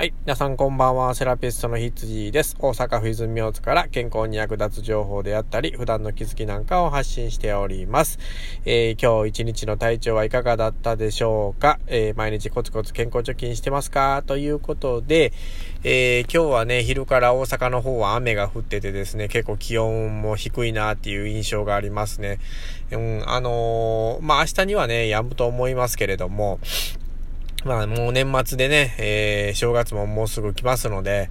はい。皆さんこんばんは。セラピストのひつじです。大阪府泉大津から健康に役立つ情報であったり、普段の気づきなんかを発信しております。えー、今日一日の体調はいかがだったでしょうか、えー、毎日コツコツ健康貯金してますか？ということで、えー、今日はね、昼から大阪の方は雨が降っててですね、結構気温も低いなっていう印象がありますね。うん、あのまあ、明日にはね、止むと思いますけれども、まあもう年末でね、えー、正月ももうすぐ来ますので、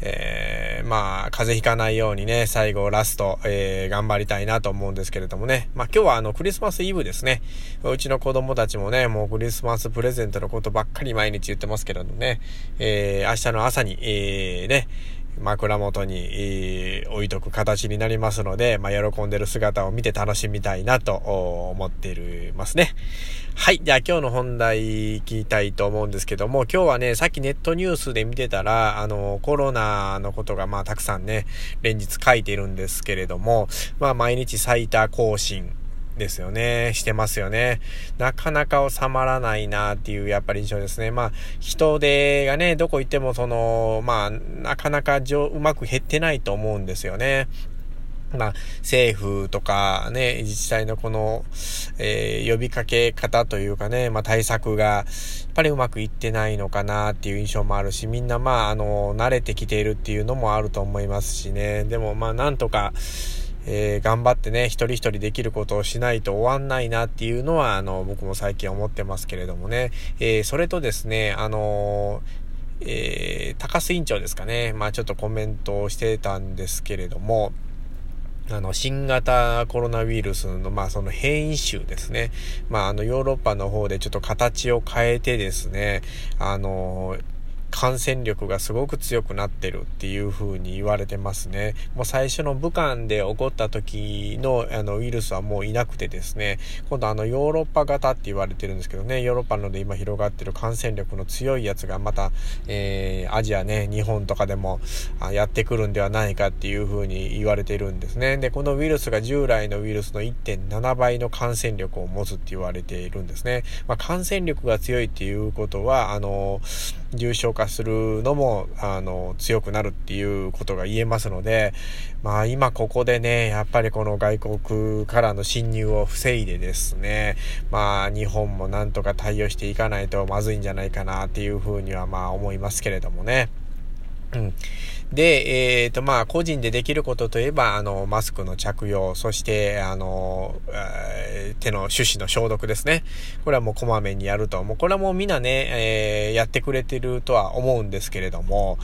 えー、まあ風邪ひかないようにね、最後ラスト、えー、頑張りたいなと思うんですけれどもね。まあ今日はあのクリスマスイブですね。うちの子供たちもね、もうクリスマスプレゼントのことばっかり毎日言ってますけれどもね、えー、明日の朝に、えー、ね、枕元に、置いとく形になりますので、まあ、喜んでる姿を見て楽しみたいなと思っていますね。はい。じゃあ今日の本題聞きたいと思うんですけども、今日はね、さっきネットニュースで見てたら、あの、コロナのことがまあたくさんね、連日書いてるんですけれども、まあ毎日最多更新ですよね。してますよね。なかなか収まらないなっていうやっぱり印象ですね。まあ、人手がね、どこ行ってもその、まあ、なかなかうまく減ってないと思うんですよね。まあ、政府とかね、自治体のこの、えー、呼びかけ方というかね、まあ対策が、やっぱりうまくいってないのかなっていう印象もあるし、みんなまあ、あの、慣れてきているっていうのもあると思いますしね。でもまあ、なんとか、えー、頑張ってね、一人一人できることをしないと終わんないなっていうのは、あの、僕も最近思ってますけれどもね。えー、それとですね、あのえ、高須委員長ですかね。まあちょっとコメントをしてたんですけれども、あの、新型コロナウイルスの、まあ、その変異種ですね。まあ、あの、ヨーロッパの方でちょっと形を変えてですね、あの、感染力がすごく強くなってるっていう風に言われてますね。もう最初の武漢で起こった時のあのウイルスはもういなくてですね、今度あのヨーロッパ型って言われてるんですけどね、ヨーロッパので今広がってる感染力の強いやつがまた、えー、アジアね、日本とかでもやってくるんではないかっていう風に言われてるんですね。で、このウイルスが従来のウイルスの1.7倍の感染力を持つって言われているんですね。まあ、感染力が強いっていうことは、あの、重症化するのも、あの、強くなるっていうことが言えますので、まあ今ここでね、やっぱりこの外国からの侵入を防いでですね、まあ日本もなんとか対応していかないとまずいんじゃないかなっていうふうにはまあ思いますけれどもね。うん。で、えっ、ー、と、まあ、個人でできることといえば、あの、マスクの着用、そして、あの、手の手指の消毒ですね。これはもうこまめにやると。もうこれはもうみんなね、えー、やってくれてるとは思うんですけれども、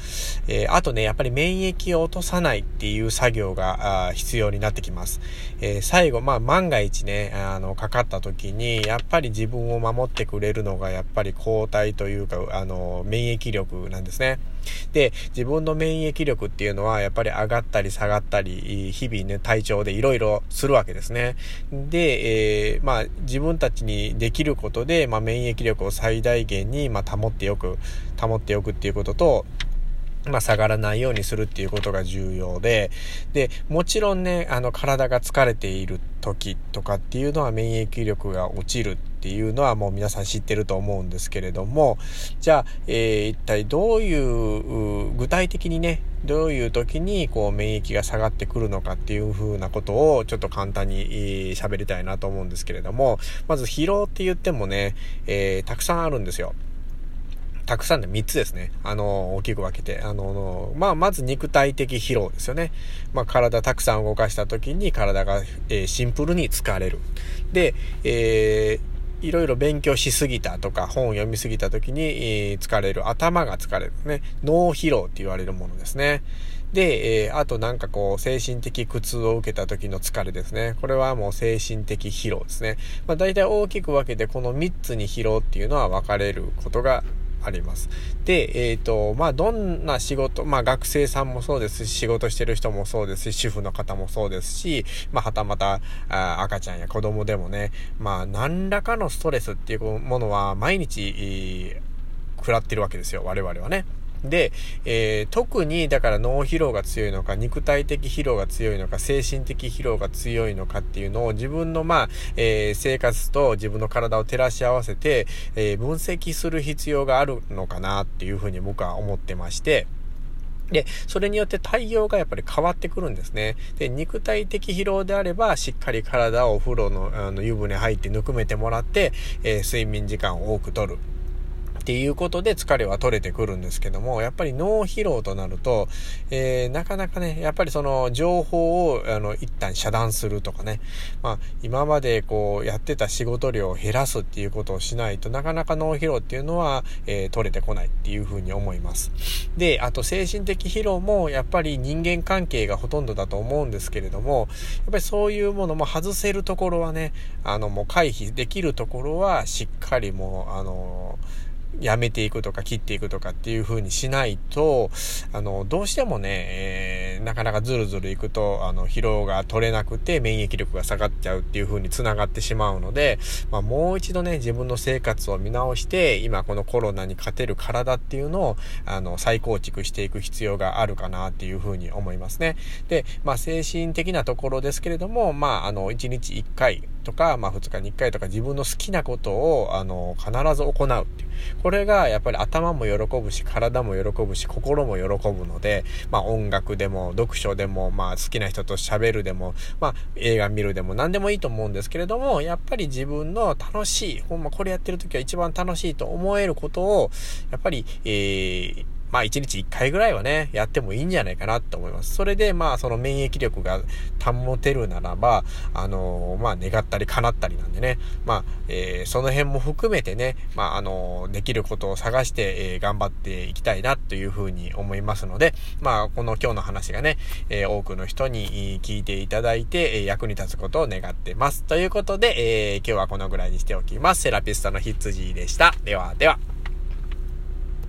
えあとね、やっぱり免疫を落とさないっていう作業が必要になってきます。え最後、まあ、万が一ね、あの、かかった時に、やっぱり自分を守ってくれるのが、やっぱり抗体というか、あの、免疫力なんですね。で、自分の免疫力っていうのはやっぱり上がったり下がったり、日々ね、体調でいろいろするわけですね。で、えー、まあ自分たちにできることで、まあ免疫力を最大限に、まあ保っておく、保っておくっていうことと、まあ、下がらないようにするっていうことが重要で、で、もちろんね、あの、体が疲れている時とかっていうのは免疫力が落ちるっていうのはもう皆さん知ってると思うんですけれども、じゃあ、えー、一体どういう、具体的にね、どういう時にこう免疫が下がってくるのかっていう風なことをちょっと簡単に喋りたいなと思うんですけれども、まず疲労って言ってもね、えー、たくさんあるんですよ。たくさんで3つですね。あの、大きく分けて。あの、まあ、まず肉体的疲労ですよね。まあ、体たくさん動かした時に体が、えー、シンプルに疲れる。で、えーいろいろ勉強しすぎたとか、本を読みすぎた時に、疲れる。頭が疲れる。ね。脳疲労って言われるものですね。で、え、あとなんかこう、精神的苦痛を受けた時の疲れですね。これはもう精神的疲労ですね。まあ大体大きく分けてこの3つに疲労っていうのは分かれることがあります。で、えっ、ー、と、まあ、どんな仕事、まあ、学生さんもそうですし、仕事してる人もそうですし、主婦の方もそうですし、まあ、はたまた、あ赤ちゃんや子供でもね、まあ、何らかのストレスっていうものは毎日、食らってるわけですよ、我々はね。で、えー、特にだから脳疲労が強いのか、肉体的疲労が強いのか、精神的疲労が強いのかっていうのを自分のまあ、えー、生活と自分の体を照らし合わせて、えー、分析する必要があるのかなっていうふうに僕は思ってまして、で、それによって対応がやっぱり変わってくるんですね。で、肉体的疲労であれば、しっかり体をお風呂のあの湯船入ってぬくめてもらって、えー、睡眠時間を多くとる。っていうことで疲れは取れてくるんですけども、やっぱり脳疲労となると、えー、なかなかね、やっぱりその情報をあの一旦遮断するとかね、まあ今までこうやってた仕事量を減らすっていうことをしないとなかなか脳疲労っていうのは、えー、取れてこないっていうふうに思います。で、あと精神的疲労もやっぱり人間関係がほとんどだと思うんですけれども、やっぱりそういうものも外せるところはね、あのもう回避できるところはしっかりもう、あのやめていくとか切っていくとかっていう風にしないと、あの、どうしてもね、えー、なかなかズルズルいくと、あの、疲労が取れなくて免疫力が下がっちゃうっていう風に繋がってしまうので、まあ、もう一度ね、自分の生活を見直して、今このコロナに勝てる体っていうのを、あの、再構築していく必要があるかなっていう風に思いますね。で、まあ、精神的なところですけれども、まあ、あの、1日1回とか、まあ、2日に1回とか自分の好きなことを、あの、必ず行うっていう。これがやっぱり頭も喜ぶし、体も喜ぶし、心も喜ぶので、まあ音楽でも、読書でも、まあ好きな人と喋るでも、まあ映画見るでも何でもいいと思うんですけれども、やっぱり自分の楽しい、ほんまこれやってる時は一番楽しいと思えることを、やっぱり、えー、まあ1日1回ぐらいはね、やってもいいんじゃないかなと思います。それでまあその免疫力が保てるならば、あのー、まあ願ったり叶ったりなんでね、まあ、えー、その辺も含めてね、まああのー、できることを探して、えー、頑張っていきたいなというふうに思いますので、まあこの今日の話がね、えー、多くの人に聞いていただいて、え役に立つことを願ってます。ということで、えー、今日はこのぐらいにしておきます。セラピストのヒッツジーでした。ではでは。